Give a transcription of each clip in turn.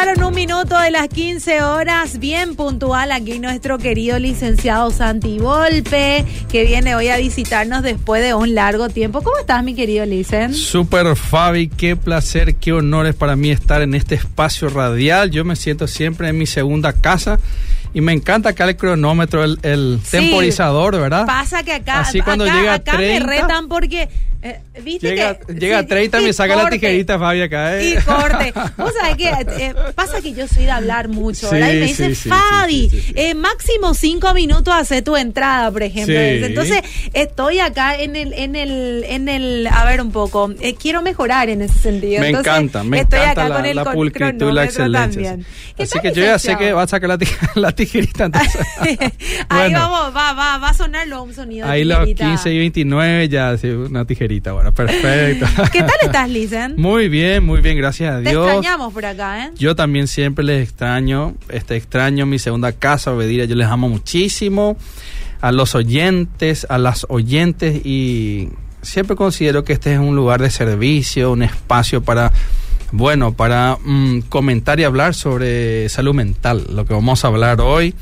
Pasaron un minuto de las 15 horas, bien puntual aquí nuestro querido licenciado Santi Volpe, que viene hoy a visitarnos después de un largo tiempo. ¿Cómo estás, mi querido Licen? Super Fabi, qué placer, qué honor es para mí estar en este espacio radial. Yo me siento siempre en mi segunda casa y me encanta acá el cronómetro, el, temporizador, ¿verdad? Pasa que acá, Así cuando llega acá me retan porque eh, ¿Viste llega, que, llega a 30 y me saca la tijerita Fabi acá, ¿eh? Y corte. Vos sabés que eh, pasa que yo soy de hablar mucho, ¿verdad? Y me dice, Fabi, eh, máximo 5 minutos hace tu entrada, por ejemplo. Entonces, estoy acá en el, en el, en el, a ver un poco, eh, quiero mejorar en ese sentido. Me encanta, me estoy encanta acá la, con el la pulcritud y la excelencia. Así que yo ya sé que va a sacar la, la tijerita. Entonces. Ahí vamos, va, va, va a sonar un sonido. Ahí los 15 y 29 ya, una tijerita bueno, perfecto. ¿Qué tal estás, Lisen? Muy bien, muy bien, gracias a Dios. Te extrañamos por acá, ¿eh? Yo también siempre les extraño, este extraño mi segunda casa, Obedira, yo les amo muchísimo. A los oyentes, a las oyentes y siempre considero que este es un lugar de servicio, un espacio para bueno, para mm, comentar y hablar sobre salud mental. Lo que vamos a hablar hoy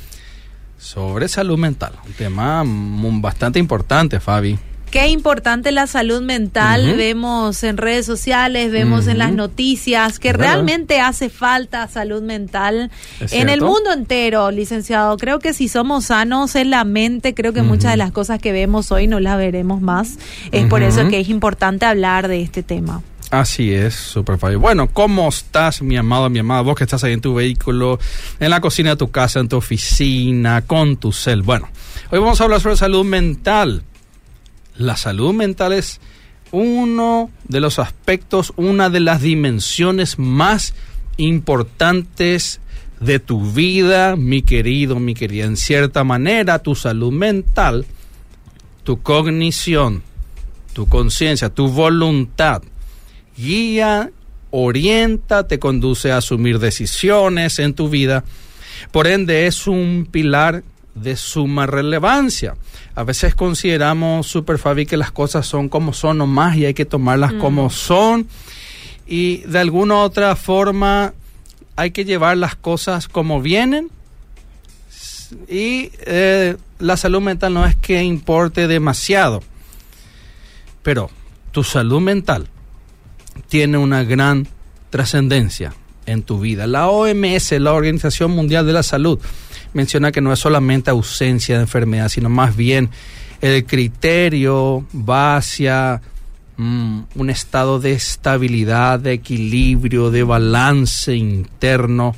sobre salud mental, un tema mm, bastante importante, Fabi. Qué importante la salud mental, vemos en redes sociales, vemos en las noticias que realmente hace falta salud mental en el mundo entero, licenciado. Creo que si somos sanos en la mente, creo que muchas de las cosas que vemos hoy no las veremos más. Es por eso que es importante hablar de este tema. Así es, super fácil. Bueno, ¿cómo estás, mi amado, mi amada? Vos que estás ahí en tu vehículo, en la cocina de tu casa, en tu oficina, con tu cel. Bueno, hoy vamos a hablar sobre salud mental la salud mental es uno de los aspectos, una de las dimensiones más importantes de tu vida, mi querido, mi querida. En cierta manera, tu salud mental, tu cognición, tu conciencia, tu voluntad, guía, orienta, te conduce a asumir decisiones en tu vida. Por ende, es un pilar de suma relevancia. A veces consideramos, Super Fabi, que las cosas son como son nomás y hay que tomarlas mm. como son. Y de alguna u otra forma hay que llevar las cosas como vienen. Y eh, la salud mental no es que importe demasiado. Pero tu salud mental tiene una gran trascendencia en tu vida. La OMS, la Organización Mundial de la Salud, menciona que no es solamente ausencia de enfermedad, sino más bien el criterio va hacia mm, un estado de estabilidad, de equilibrio, de balance interno,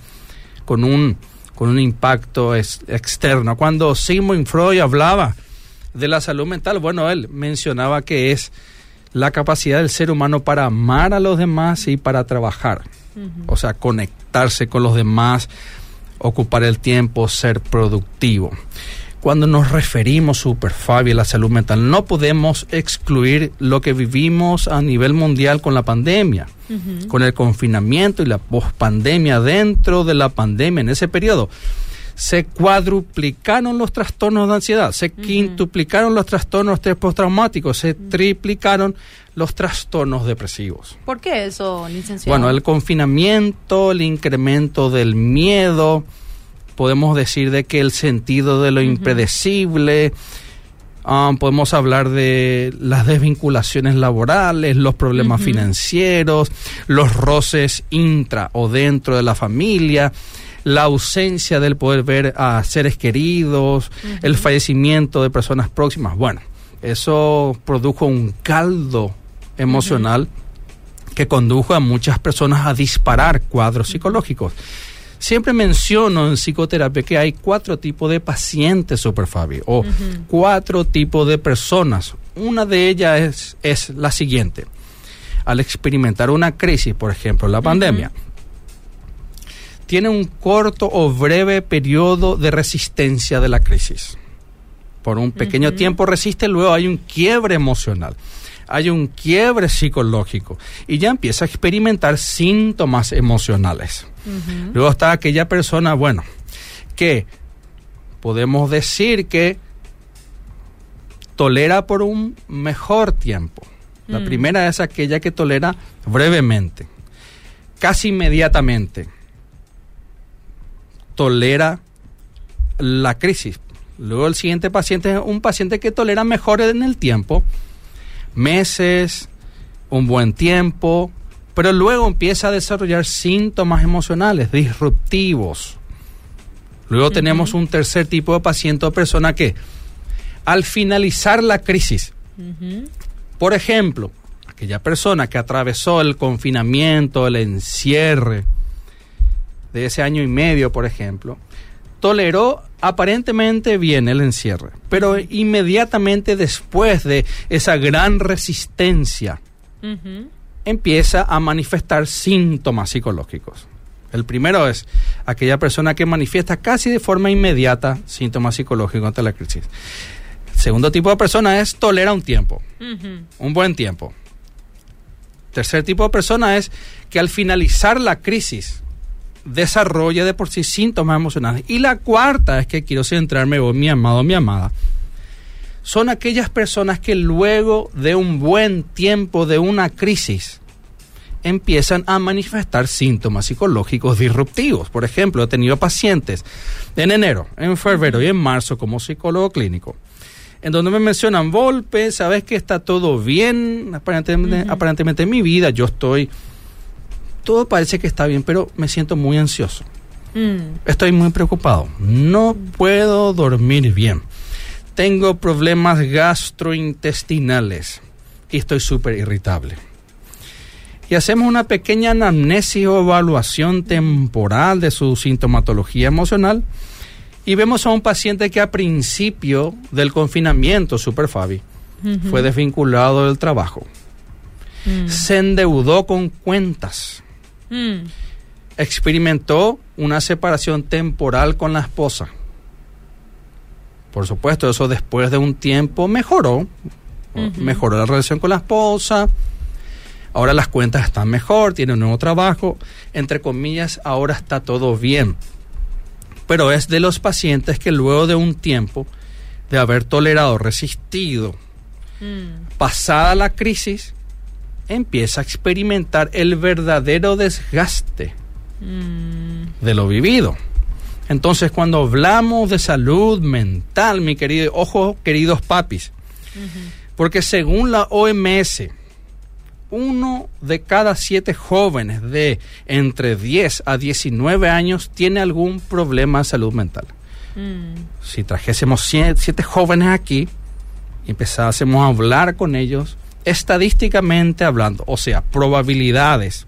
con un, con un impacto externo. Cuando Sigmund Freud hablaba de la salud mental, bueno, él mencionaba que es la capacidad del ser humano para amar a los demás y para trabajar. O sea, conectarse con los demás, ocupar el tiempo, ser productivo. Cuando nos referimos, Super Fabi, a la salud mental, no podemos excluir lo que vivimos a nivel mundial con la pandemia, con el confinamiento y la pospandemia dentro de la pandemia en ese periodo se cuadruplicaron los trastornos de ansiedad, se quintuplicaron los trastornos postraumáticos, se triplicaron los trastornos depresivos. ¿Por qué eso, licenciado? Bueno, el confinamiento, el incremento del miedo, podemos decir de que el sentido de lo impredecible, ah, podemos hablar de las desvinculaciones laborales, los problemas financieros, los roces intra o dentro de la familia, la ausencia del poder ver a seres queridos, el fallecimiento de personas próximas. Bueno, eso produjo un caldo emocional que condujo a muchas personas a disparar cuadros psicológicos. Siempre menciono en psicoterapia que hay cuatro tipos de pacientes, Super Fabi, o cuatro tipos de personas. Una de ellas es, es la siguiente. Al experimentar una crisis, por ejemplo, la pandemia, tiene un corto o breve periodo de resistencia de la crisis. Por un pequeño tiempo resiste, luego hay un quiebre emocional, hay un quiebre psicológico y ya empieza a experimentar síntomas emocionales. Luego está aquella persona, bueno, que podemos decir que tolera por un mejor tiempo. La mm. primera es aquella que tolera brevemente, casi inmediatamente tolera la crisis. Luego el siguiente paciente es un paciente que tolera mejor en el tiempo, meses, un buen tiempo, pero luego empieza a desarrollar síntomas emocionales disruptivos. Luego tenemos un tercer tipo de paciente o persona que al finalizar la crisis, por ejemplo, aquella persona que atravesó el confinamiento, el encierre de ese año y medio, por ejemplo, toleró aparentemente bien el encierre, pero inmediatamente después de esa gran resistencia, empieza a manifestar síntomas psicológicos. El primero es aquella persona que manifiesta casi de forma inmediata síntomas psicológicos ante la crisis. El segundo tipo de persona es tolera un tiempo, un buen tiempo. Tercer tipo de persona es que al finalizar la crisis desarrolla de por sí síntomas emocionales. Y la cuarta es que quiero centrarme, vos, mi amado, mi amada, son aquellas personas que luego de un buen tiempo de una crisis empiezan a manifestar síntomas psicológicos disruptivos. Por ejemplo, he tenido pacientes en enero, en febrero y en marzo como psicólogo clínico, en donde me mencionan, Volpe, sabes que está todo bien, aparentemente, aparentemente en mi vida, yo estoy todo parece que está bien, pero me siento muy ansioso. Mm. Estoy muy preocupado. No puedo dormir bien. Tengo problemas gastrointestinales y estoy súper irritable. Y hacemos una pequeña anamnesis o evaluación temporal de su sintomatología emocional y vemos a un paciente que a principio del confinamiento, super Fabi, fue desvinculado del trabajo. Mm. Se endeudó con cuentas Mm. Experimentó una separación temporal con la esposa. Por supuesto, eso después de un tiempo mejoró. Mejoró la relación con la esposa. Ahora las cuentas están mejor, tiene un nuevo trabajo. Entre comillas, ahora está todo bien. Pero es de los pacientes que luego de un tiempo de haber tolerado, resistido, mm. pasada la crisis, empieza a experimentar el verdadero desgaste mm. de lo vivido. Entonces, cuando hablamos de salud mental, mi querido, ojo, queridos papis, porque según la OMS, uno de cada siete jóvenes de entre 10 a 19 años tiene algún problema de salud mental. Mm. Si trajésemos siete jóvenes aquí y empezásemos a hablar con ellos, estadísticamente hablando, o sea, probabilidades,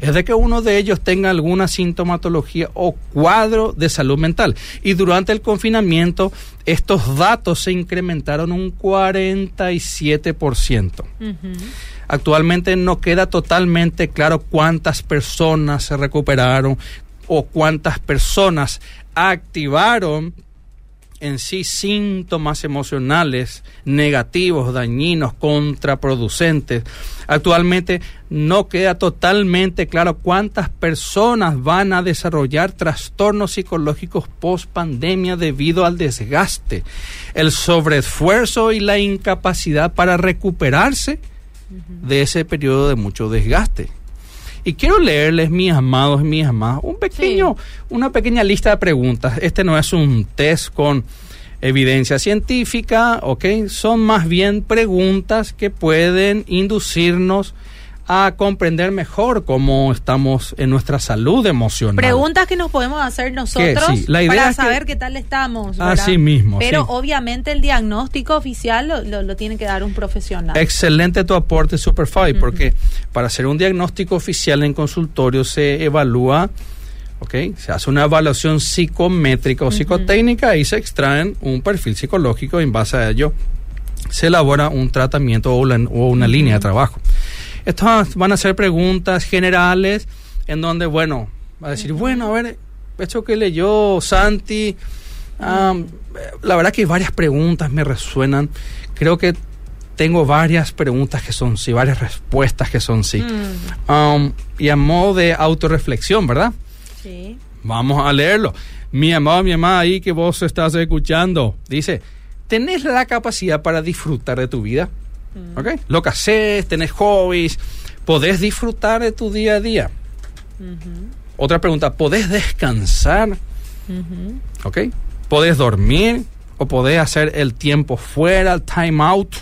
es de que uno de ellos tenga alguna sintomatología o cuadro de salud mental. Y durante el confinamiento, estos datos se incrementaron un 47%. Actualmente no queda totalmente claro cuántas personas se recuperaron o cuántas personas activaron en sí síntomas emocionales negativos, dañinos, contraproducentes. Actualmente no queda totalmente claro cuántas personas van a desarrollar trastornos psicológicos post pandemia debido al desgaste, el sobreesfuerzo y la incapacidad para recuperarse de ese periodo de mucho desgaste. Y quiero leerles, mis amados y mis amadas, un pequeño, una pequeña lista de preguntas. Este no es un test con evidencia científica, ¿ok? Son más bien preguntas que pueden inducirnos a comprender mejor cómo estamos en nuestra salud emocional. Preguntas que nos podemos hacer nosotros para saber qué tal estamos. Así mismo. Pero obviamente el diagnóstico oficial lo, tiene que dar un profesional. Excelente tu aporte, Superfy, porque para hacer un diagnóstico oficial en consultorio se evalúa ¿ok? Se hace una evaluación psicométrica o psicotécnica y se extraen un perfil psicológico y en base a ello se elabora un tratamiento o, una línea de trabajo. Estas van a ser preguntas generales en donde, bueno, va a decir, bueno, a ver, esto que leyó Santi, la verdad que varias preguntas me resuenan. Creo que tengo varias preguntas que son sí, varias respuestas que son sí. Mm. y a modo de autorreflexión, ¿verdad? Sí. Vamos a leerlo. Mi amado, mi amada, ahí que vos estás escuchando, dice, ¿tenés la capacidad para disfrutar de tu vida? Mm. Lo que haces, tenés hobbies, podés disfrutar de tu día a día. Otra pregunta, ¿podés descansar? ¿Ok? Podés dormir o podés hacer el tiempo fuera, el time out,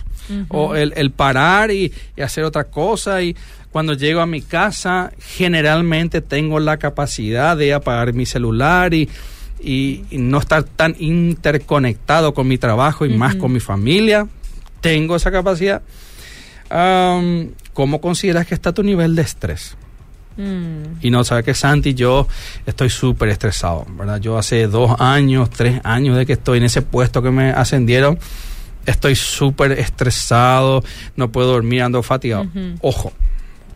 o el, parar y, hacer otra cosa. Y cuando llego a mi casa, generalmente tengo la capacidad de apagar mi celular y, y, no estar tan interconectado con mi trabajo y más con mi familia. Tengo esa capacidad. ¿Cómo consideras que está tu nivel de estrés? Mm. Y no, sabe que Santi, yo estoy súper estresado, ¿verdad? Yo hace dos años, tres años de que estoy en ese puesto que me ascendieron, estoy súper estresado, no puedo dormir, ando fatigado. Ojo,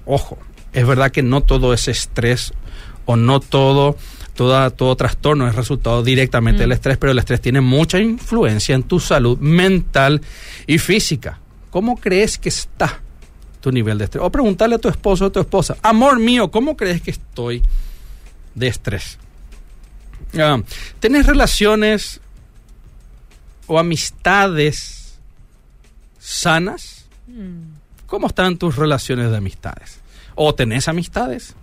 ojo, es verdad que no todo es estrés o no todo, toda, todo trastorno es resultado directamente del mm. estrés, pero el estrés tiene mucha influencia en tu salud mental y física. ¿Cómo crees que está tu nivel de estrés. O preguntarle a tu esposo o tu esposa, amor mío, ¿cómo crees que estoy de estrés? Uh, ¿Tenés relaciones o amistades sanas? Mm. ¿Cómo están tus relaciones de amistades? ¿O tenés amistades?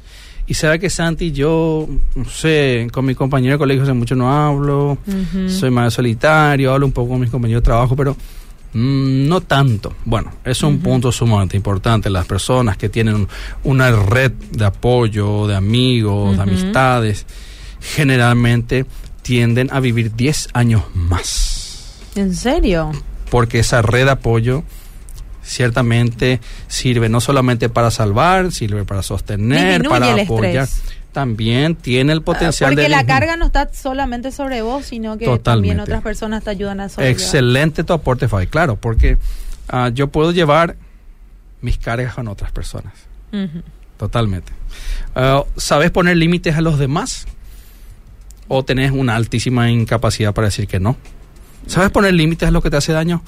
Y sabe que Santi, yo, no sé, con mi compañero de colegio hace mucho no hablo, soy más solitario, hablo un poco con mis compañeros de trabajo, pero Mm, no tanto. Bueno, es un punto sumamente importante. Las personas que tienen una red de apoyo, de amigos, de amistades, generalmente tienden a vivir 10 años más. ¿En serio? Porque esa red de apoyo ciertamente sirve no solamente para salvar, sirve para sostener, para apoyar también tiene el potencial Porque la carga no está solamente sobre vos, sino que también otras personas te ayudan a sobrellevar. Excelente tu aporte, Fabi, claro, porque ah, yo puedo llevar mis cargas con otras personas. Totalmente. Ah, ¿Sabes poner límites a los demás? ¿O tenés una altísima incapacidad para decir que no? ¿Sabes poner límites a lo que te hace daño?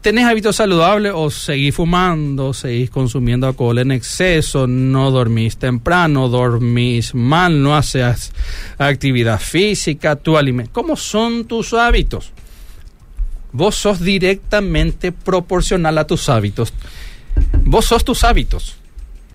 Tenés hábitos saludables o seguís fumando, seguís consumiendo alcohol en exceso, no dormís temprano, dormís mal, no haces actividad física, tu alimento. ¿Cómo son tus hábitos? Vos sos directamente proporcional a tus hábitos. Vos sos tus hábitos.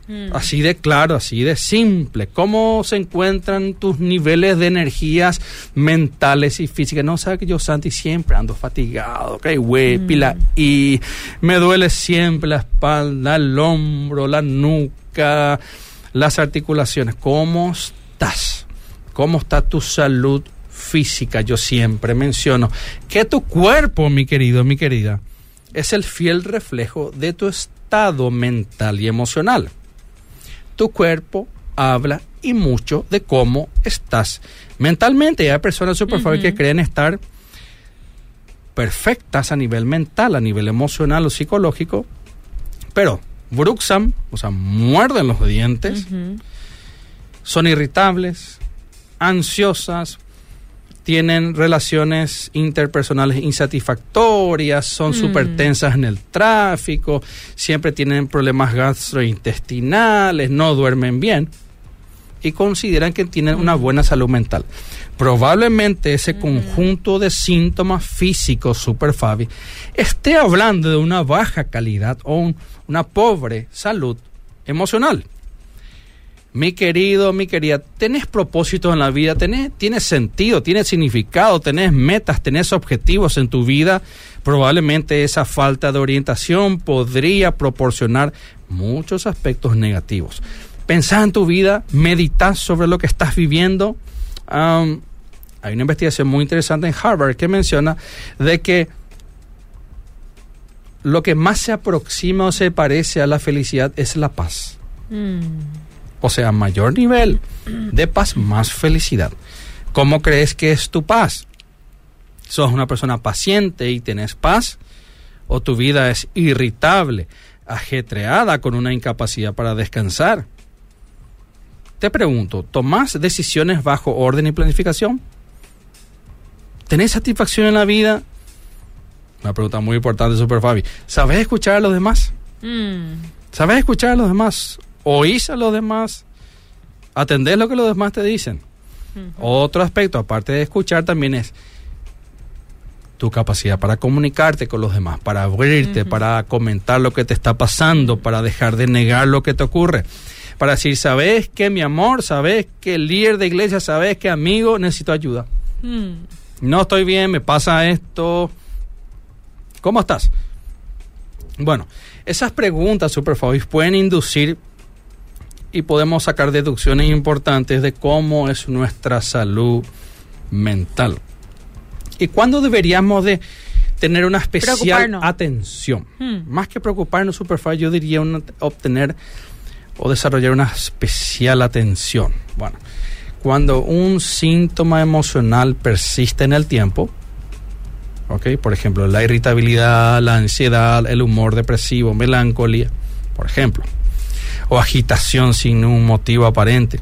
Mm. Así de claro, así de simple. ¿Cómo se encuentran tus niveles de energías mentales y físicas? No, sabes que yo, Santi, siempre ando fatigado, ok, güey, mm. pila, y me duele siempre la espalda, el hombro, la nuca, las articulaciones. ¿Cómo estás? ¿Cómo está tu salud física? Yo siempre menciono que tu cuerpo, mi querido, mi querida, es el fiel reflejo de tu estado mental y emocional tu cuerpo habla y mucho de cómo estás mentalmente. hay personas super que creen estar perfectas a nivel mental, a nivel emocional o psicológico, pero bruxan, o sea, muerden los dientes, son irritables, ansiosas, tienen relaciones interpersonales insatisfactorias, son mm. súper tensas en el tráfico, siempre tienen problemas gastrointestinales, no duermen bien y consideran que tienen una mm. buena salud mental. Probablemente ese mm. conjunto de síntomas físicos, super Fabi, esté hablando de una baja calidad o una pobre salud emocional mi querido, mi querida, tenés propósitos en la vida, tienes sentido, tienes significado, tenés metas, tenés objetivos en tu vida, probablemente esa falta de orientación podría proporcionar muchos aspectos negativos. Pensá en tu vida, medita sobre lo que estás viviendo. hay una investigación muy interesante en Harvard que menciona de que lo que más se aproxima o se parece a la felicidad es la paz. Mm. O sea, mayor nivel de paz, más felicidad. ¿Cómo crees que es tu paz? ¿Sos una persona paciente y tienes paz? ¿O tu vida es irritable, ajetreada con una incapacidad para descansar? Te pregunto, ¿tomás decisiones bajo orden y planificación? ¿Tenés satisfacción en la vida? Una pregunta muy importante, Super Fabi. ¿Sabes escuchar a los demás? Mm. ¿Sabes escuchar a los demás? Oís a los demás, atendés lo que los demás te dicen. Otro aspecto, aparte de escuchar, también es tu capacidad para comunicarte con los demás, para abrirte, para comentar lo que te está pasando, para dejar de negar lo que te ocurre. Para decir, sabes que mi amor, sabes que líder de iglesia, sabes que amigo, necesito ayuda. Hmm. No estoy bien, me pasa esto. ¿Cómo estás? Bueno, esas preguntas, Superfavis, pueden inducir y podemos sacar deducciones importantes de cómo es nuestra salud mental. ¿Y cuándo deberíamos de tener una especial atención? Hmm. Más que preocuparnos, Superfavis, yo diría obtener o desarrollar una especial atención. Bueno, cuando un síntoma emocional persiste en el tiempo, ¿ok? Por ejemplo, la irritabilidad, la ansiedad, el humor depresivo, melancolía, por ejemplo, o agitación sin un motivo aparente.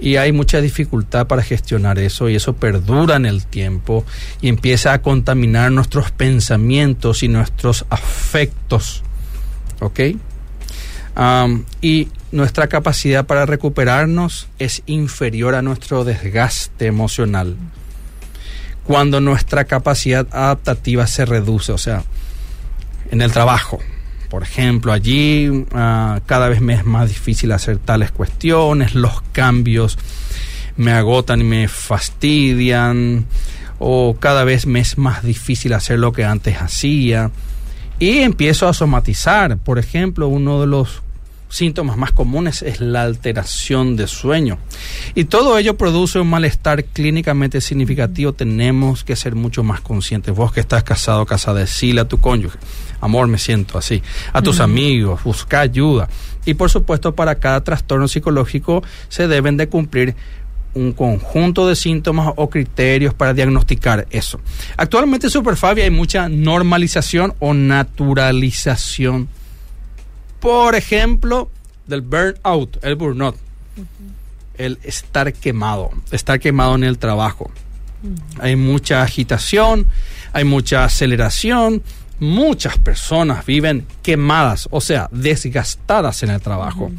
Y hay mucha dificultad para gestionar eso y eso perdura en el tiempo y empieza a contaminar nuestros pensamientos y nuestros afectos. ¿Ok? y nuestra capacidad para recuperarnos es inferior a nuestro desgaste emocional cuando nuestra capacidad adaptativa se reduce, o sea, en el trabajo. Por ejemplo, allí ah, cada vez me es más difícil hacer tales cuestiones, los cambios me agotan y me fastidian, o cada vez me es más difícil hacer lo que antes hacía. Y empiezo a somatizar. Por ejemplo, uno de los síntomas más comunes es la alteración de sueño. Y todo ello produce un malestar clínicamente significativo. Tenemos que ser mucho más conscientes. Vos que estás casado, casada, decirle a tu cónyuge, amor, me siento así. A tus amigos, busca ayuda. Y por supuesto, para cada trastorno psicológico se deben de cumplir un conjunto de síntomas o criterios para diagnosticar eso. Actualmente, Superfabia, hay mucha normalización o naturalización por ejemplo, del burnout, el burnout, el estar quemado, estar quemado en el trabajo. Hay mucha agitación, hay mucha aceleración, muchas personas viven quemadas, o sea, desgastadas en el trabajo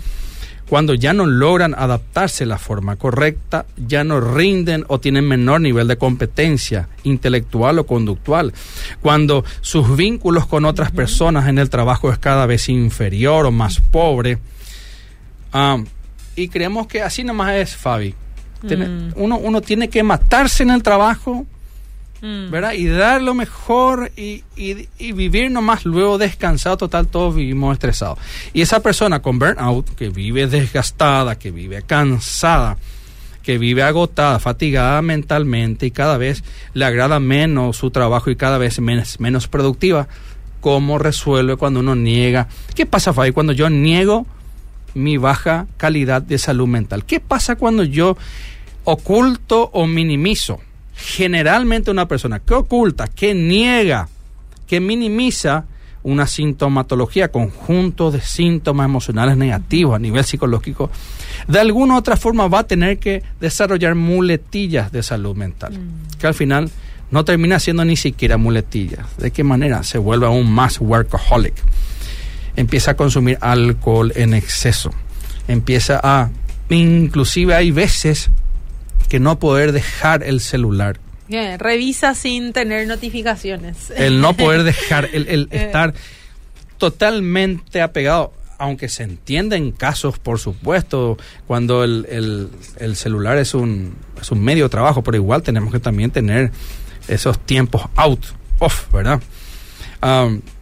cuando ya no logran adaptarse a la forma correcta, ya no rinden o tienen menor nivel de competencia intelectual o conductual, cuando sus vínculos con otras personas en el trabajo es cada vez inferior o más pobre. Y creemos que así nomás es, Fabi. Mm. uno, uno tiene que matarse en el trabajo Mm. Y dar lo mejor y, y, vivir nomás luego descansado, total, todos vivimos estresados. Y esa persona con burnout, que vive desgastada, que vive cansada, que vive agotada, fatigada mentalmente y cada vez le agrada menos su trabajo y cada vez menos, menos productiva, ¿cómo resuelve cuando uno niega? ¿Qué pasa, Fabi, cuando yo niego mi baja calidad de salud mental? ¿Qué pasa cuando yo oculto o minimizo? Generalmente una persona que oculta, que niega, que minimiza una sintomatología, conjunto de síntomas emocionales negativos a nivel psicológico, de alguna u otra forma va a tener que desarrollar muletillas de salud mental, mm. que al final no termina siendo ni siquiera muletillas. ¿De qué manera? Se vuelve aún más workaholic. Empieza a consumir alcohol en exceso. Empieza a, inclusive hay veces que no poder dejar el celular. revisa sin tener notificaciones. El no poder dejar, el, eh. estar totalmente apegado, aunque se entienda en casos, por supuesto, cuando el, celular es un, es un medio de trabajo, pero igual tenemos que también tener esos tiempos out, off, ¿verdad?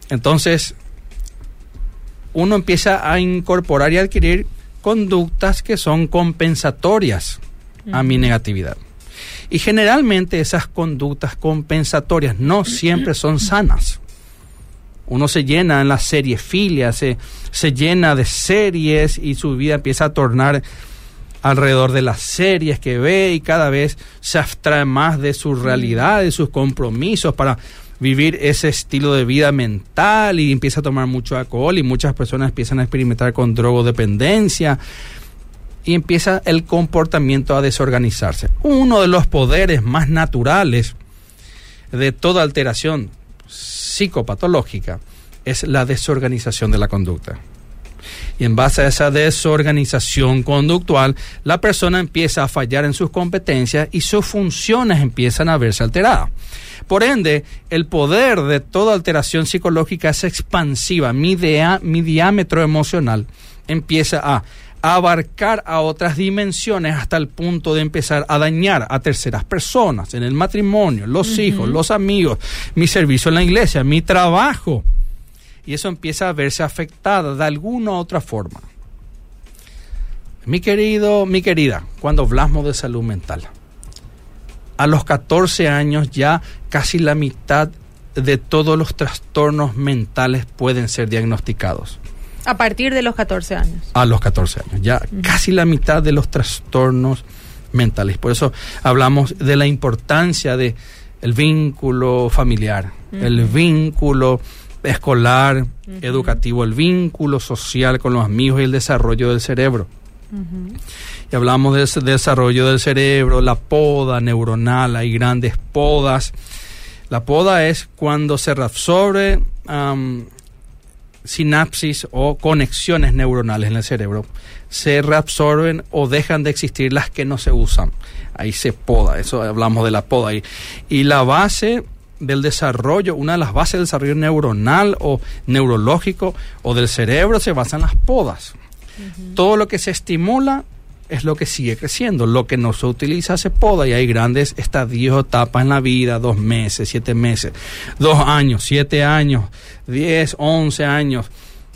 entonces, uno empieza a incorporar y adquirir conductas que son compensatorias a mi negatividad. Y generalmente esas conductas compensatorias no siempre son sanas. Uno se llena en la serie filia, se, se llena de series y su vida empieza a tornar alrededor de las series que ve y cada vez se abstrae más de su realidad, de sus compromisos para vivir ese estilo de vida mental y empieza a tomar mucho alcohol y muchas personas empiezan a experimentar con drogodependencia y empieza el comportamiento a desorganizarse. Uno de los poderes más naturales de toda alteración psicopatológica es la desorganización de la conducta. Y en base a esa desorganización conductual, la persona empieza a fallar en sus competencias y sus funciones empiezan a verse alteradas. Por ende, el poder de toda alteración psicológica es expansiva. Mi, mi diámetro emocional empieza a abarcar a otras dimensiones hasta el punto de empezar a dañar a terceras personas en el matrimonio, los hijos, los amigos, mi servicio en la iglesia, mi trabajo. Y eso empieza a verse afectada de alguna u otra forma. Mi querido, mi querida, cuando hablamos de salud mental, a los 14 años ya casi la mitad de todos los trastornos mentales pueden ser diagnosticados. A partir de los 14 años. A los 14 años. Ya casi la mitad de los trastornos mentales. Por eso hablamos de la importancia de el vínculo familiar, el vínculo escolar, educativo, el vínculo social con los amigos y el desarrollo del cerebro. Y hablamos de ese desarrollo del cerebro, la poda neuronal, hay grandes podas. La poda es cuando se reabsorbe sinapsis o conexiones neuronales en el cerebro se reabsorben o dejan de existir las que no se usan. Ahí se poda, eso hablamos de la poda. Y, y la base del desarrollo, una de las bases del desarrollo neuronal o neurológico o del cerebro se basa en las podas. Todo lo que se estimula es lo que sigue creciendo. Lo que no se utiliza se poda y hay grandes estadios etapas en la vida, dos meses, siete meses, dos años, siete años, diez, once años,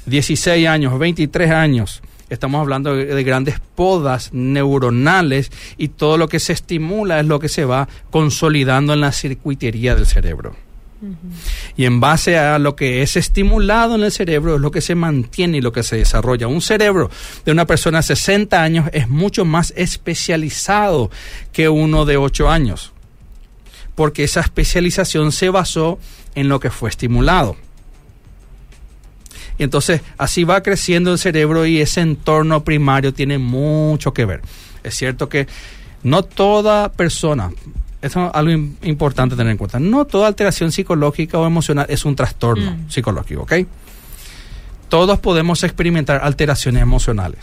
dieciséis años, veintitrés años. Estamos hablando de, grandes podas neuronales y todo lo que se estimula es lo que se va consolidando en la circuitería del cerebro. Y en base a lo que es estimulado en el cerebro es lo que se mantiene y lo que se desarrolla. Un cerebro de una persona de 60 años es mucho más especializado que uno de 8 años, porque esa especialización se basó en lo que fue estimulado. Y entonces así va creciendo el cerebro y ese entorno primario tiene mucho que ver. Es cierto que no toda persona, eso es algo importante tener en cuenta. No toda alteración psicológica o emocional es un trastorno mm. psicológico, ¿ok? Todos podemos experimentar alteraciones emocionales.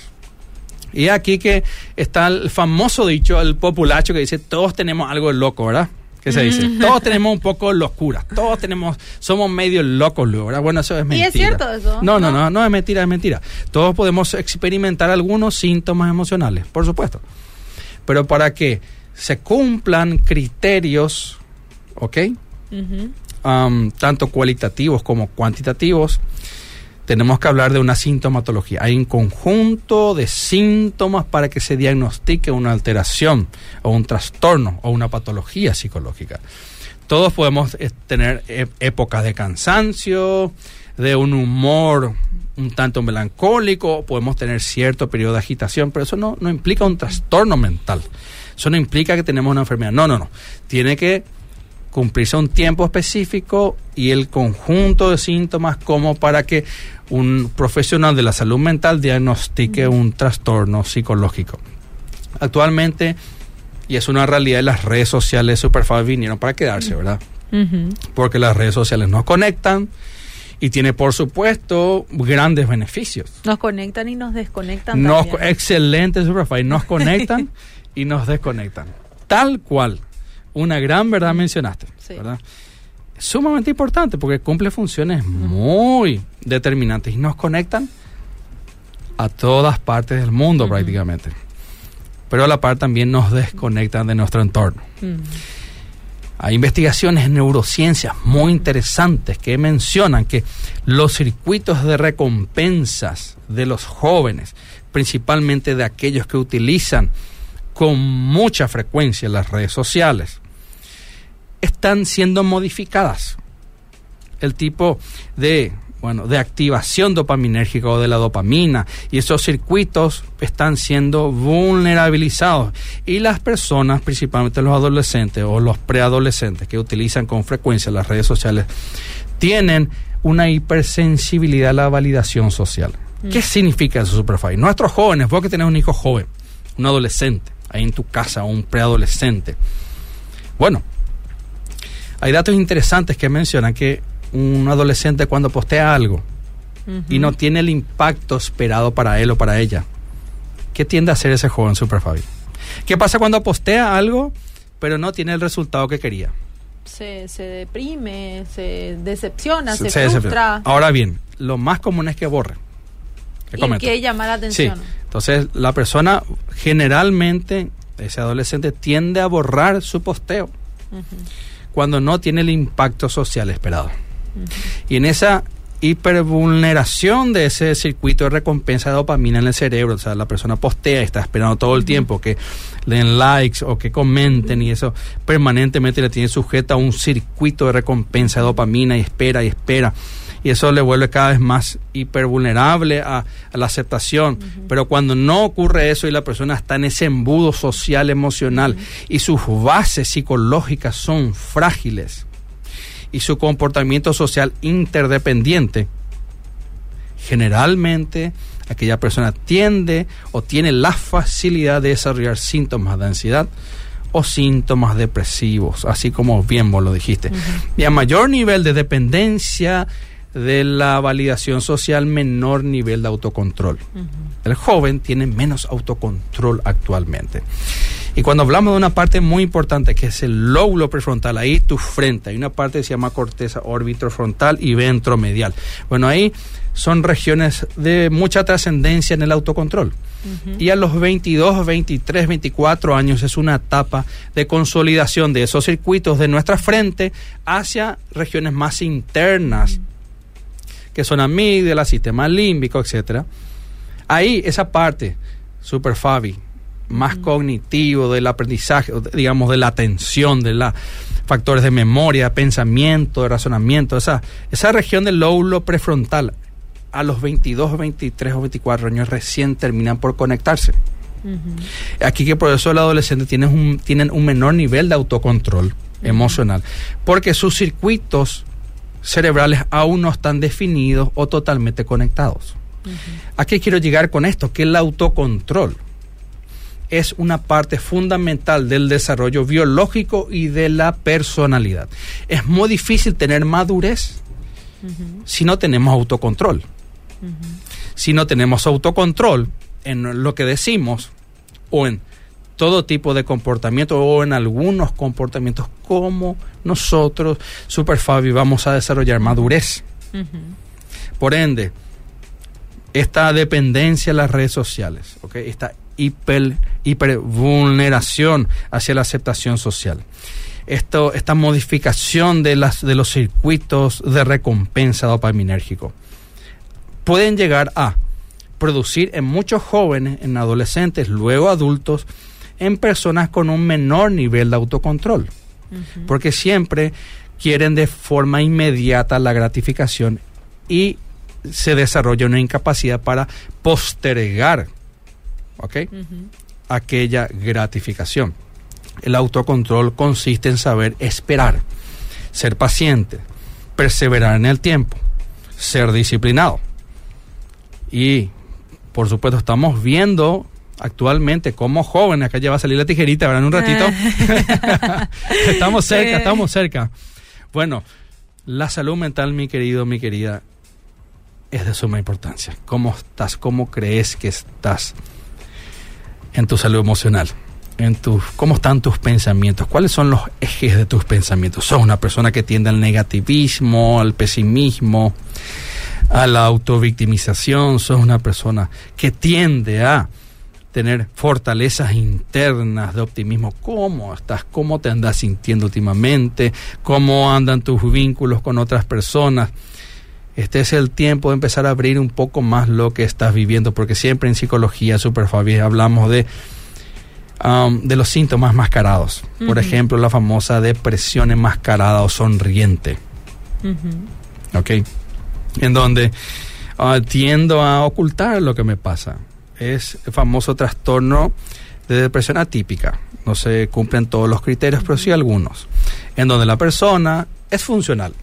Y aquí que está el famoso dicho, el populacho que dice, todos tenemos algo loco, ¿verdad? ¿Qué se dice? Mm. Todos tenemos un poco locura. Todos tenemos, somos medio locos, ¿verdad? Bueno, eso es mentira. ¿Y es cierto eso? No, no, no, no, es mentira, es mentira. Todos podemos experimentar algunos síntomas emocionales, por supuesto. Pero para qué? Se cumplan criterios, ¿ok? Um, tanto cualitativos como cuantitativos, tenemos que hablar de una sintomatología. Hay un conjunto de síntomas para que se diagnostique una alteración o un trastorno o una patología psicológica. Todos podemos eh, tener épocas de cansancio, de un humor un tanto melancólico, podemos tener cierto periodo de agitación, pero eso no, no implica un trastorno mental. Eso no implica que tenemos una enfermedad. No, no, no. Tiene que cumplirse un tiempo específico y el conjunto de síntomas como para que un profesional de la salud mental diagnostique un trastorno psicológico. Actualmente, y es una realidad, las redes sociales Superfab vinieron para quedarse, ¿verdad? Porque las redes sociales nos conectan y tiene, por supuesto, grandes beneficios. Nos conectan y nos desconectan. Nos, excelente Superfab, nos conectan y nos desconectan. Tal cual. Una gran verdad mencionaste, ¿verdad? Sumamente importante porque cumple funciones muy determinantes y nos conectan a todas partes del mundo prácticamente. Pero a la par también nos desconectan de nuestro entorno. Hay investigaciones en neurociencias muy interesantes que mencionan que los circuitos de recompensas de los jóvenes, principalmente de aquellos que utilizan con mucha frecuencia en las redes sociales, están siendo modificadas. El tipo de, bueno, de activación dopaminérgica o de la dopamina y esos circuitos están siendo vulnerabilizados y las personas, principalmente los adolescentes o los preadolescentes que utilizan con frecuencia las redes sociales, tienen una hipersensibilidad a la validación social. ¿Qué mm. significa eso, Superfly? Nuestros jóvenes, vos que tenés un hijo joven, un adolescente, ahí en tu casa, un preadolescente. Bueno, hay datos interesantes que mencionan que un adolescente cuando postea algo y no tiene el impacto esperado para él o para ella, ¿qué tiende a hacer ese joven Super Fabi? ¿Qué pasa cuando postea algo pero no tiene el resultado que quería? Se, se deprime, se decepciona, se, frustra. Ahora bien, lo más común es que borre. Que y que llama la atención. Sí Entonces, la persona generalmente, ese adolescente, tiende a borrar su posteo cuando no tiene el impacto social esperado. Y en esa hipervulneración de ese circuito de recompensa de dopamina en el cerebro. O sea, la persona postea y está esperando todo el tiempo que le den likes o que comenten y eso permanentemente le tiene sujeta a un circuito de recompensa de dopamina y espera y espera. Y eso le vuelve cada vez más hipervulnerable a, a la aceptación. Pero cuando no ocurre eso y la persona está en ese embudo social, emocional y sus bases psicológicas son frágiles, y su comportamiento social interdependiente, generalmente aquella persona tiende o tiene la facilidad de desarrollar síntomas de ansiedad o síntomas depresivos, así como bien vos lo dijiste. Y a mayor nivel de dependencia de la validación social, menor nivel de autocontrol. El joven tiene menos autocontrol actualmente. Y cuando hablamos de una parte muy importante que es el lóbulo prefrontal, ahí tu frente, hay una parte que se llama corteza frontal y ventromedial. Bueno, ahí son regiones de mucha trascendencia en el autocontrol. Y a los 22, 23, 24 años es una etapa de consolidación de esos circuitos de nuestra frente hacia regiones más internas, que son amígdala, sistema límbico, etcétera. Ahí esa parte, super Fabi, más cognitivo, del aprendizaje, digamos, de la atención, de los factores de memoria, pensamiento, de razonamiento, esa, esa región del lóbulo prefrontal a los 22, 23 o 24 años recién terminan por conectarse. Aquí que por eso el adolescente tiene un, tienen un menor nivel de autocontrol emocional, porque sus circuitos cerebrales aún no están definidos o totalmente conectados. ¿A qué quiero llegar con esto? Que el autocontrol es una parte fundamental del desarrollo biológico y de la personalidad. Es muy difícil tener madurez si no tenemos autocontrol. Si no tenemos autocontrol en lo que decimos o en todo tipo de comportamiento o en algunos comportamientos, como nosotros, Super Fabi, vamos a desarrollar madurez. Por ende, esta dependencia a las redes sociales, ¿okay? esta hiper, hipervulneración hacia la aceptación social. Esto, esta modificación de, las, de los circuitos de recompensa dopaminérgico pueden llegar a producir en muchos jóvenes, en adolescentes, luego adultos, en personas con un menor nivel de autocontrol. Porque siempre quieren de forma inmediata la gratificación y se desarrolla una incapacidad para postergar ¿ok? Aquella gratificación. El autocontrol consiste en saber esperar, ser paciente, perseverar en el tiempo, ser disciplinado. Y, por supuesto, estamos viendo actualmente como jóvenes, acá ya va a salir la tijerita, ¿verdad? En un ratito. estamos cerca, estamos cerca. Bueno, la salud mental, mi querido, mi querida, es de suma importancia. ¿Cómo estás? ¿Cómo crees que estás? En tu salud emocional? En tu, ¿Cómo están tus pensamientos? ¿Cuáles son los ejes de tus pensamientos? ¿Sos una persona que tiende al negativismo, al pesimismo, a la autovictimización? ¿Sos una persona que tiende a tener fortalezas internas de optimismo? ¿Cómo estás? ¿Cómo te andas sintiendo últimamente? ¿Cómo andan tus vínculos con otras personas? Este es el tiempo de empezar a abrir un poco más lo que estás viviendo, porque siempre en psicología, super Fabi, hablamos de, um, de los síntomas mascarados. Por ejemplo, la famosa depresión enmascarada o sonriente. ¿Ok? En donde uh, tiendo a ocultar lo que me pasa. Es el famoso trastorno de depresión atípica. No se cumplen todos los criterios, pero sí algunos. En donde la persona es funcional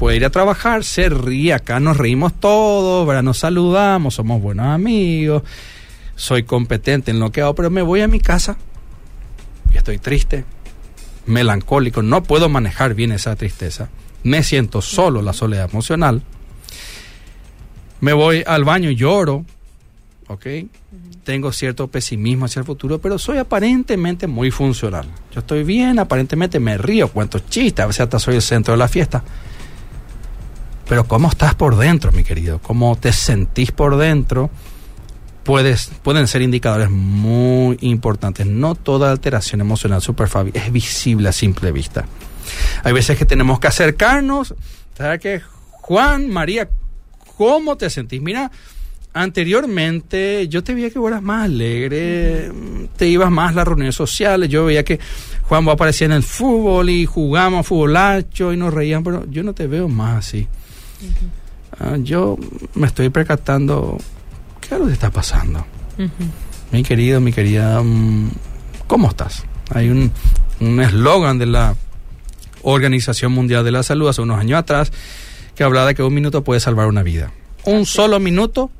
puede ir a trabajar, se ríe, acá nos reímos todos, ¿verdad? nos saludamos, somos buenos amigos, soy competente en lo que hago, pero me voy a mi casa y estoy triste, melancólico, no puedo manejar bien esa tristeza, me siento solo, la soledad emocional, me voy al baño y lloro, ¿ok? Tengo cierto pesimismo hacia el futuro, pero soy aparentemente muy funcional. Yo estoy bien, aparentemente me río, cuento chistes, a veces hasta soy el centro de la fiesta pero ¿cómo estás por dentro, mi querido? ¿Cómo te sentís por dentro? puedes, pueden ser indicadores muy importantes. No toda alteración emocional superfabi es visible a simple vista. Hay veces que tenemos que acercarnos, ¿sabes que Juan, María, ¿cómo te sentís? Mira, anteriormente yo te veía que eras más alegre, te ibas más a las reuniones sociales, yo veía que Juan aparecía en el fútbol y jugamos futbolacho y nos reían, pero yo no te veo más así. Ah, yo me estoy percatando, ¿qué es lo que está pasando? Mi querido, mi querida, mm, ¿cómo estás? Hay un eslogan de la Organización Mundial de la Salud hace unos años atrás que hablaba de que un minuto puede salvar una vida. Un solo minuto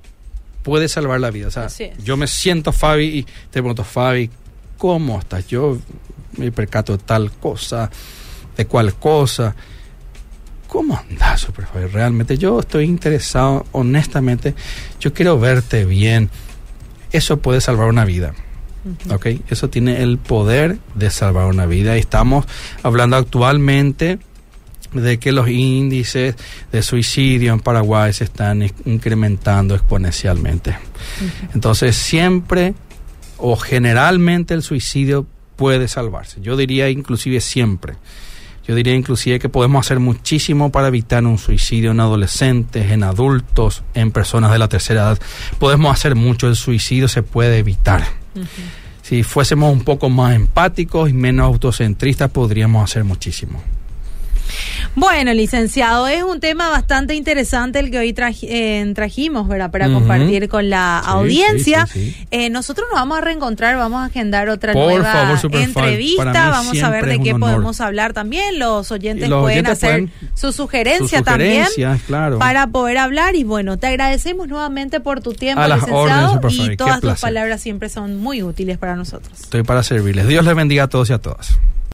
puede salvar la vida. O sea, yo me siento Fabi y te pregunto, Fabi, ¿cómo estás? Yo me percato de tal cosa, de cual cosa. ¿Cómo andas, Super Fabi? Realmente yo estoy interesado, honestamente, yo quiero verte bien. Eso puede salvar una vida. ¿Ok? Eso tiene el poder de salvar una vida. Y estamos hablando actualmente de que los índices de suicidio en Paraguay se están incrementando exponencialmente. Entonces, siempre o generalmente el suicidio puede salvarse. Yo diría inclusive siempre. Yo diría inclusive que podemos hacer muchísimo para evitar un suicidio en adolescentes, en adultos, en personas de la tercera edad. Podemos hacer mucho, el suicidio se puede evitar. Si fuésemos un poco más empáticos y menos autocentristas, podríamos hacer muchísimo. Bueno, licenciado, es un tema bastante interesante el que hoy eh, trajimos, ¿verdad? Para compartir con la audiencia. Eh, nosotros nos vamos a reencontrar, vamos a agendar otra nueva entrevista, vamos a ver de qué podemos hablar también. Los oyentes, pueden hacer su sugerencia también para poder hablar. Y bueno, te agradecemos nuevamente por tu tiempo, licenciado, y todas tus palabras siempre son muy útiles para nosotros. Estoy para servirles. Dios les bendiga a todos y a todas.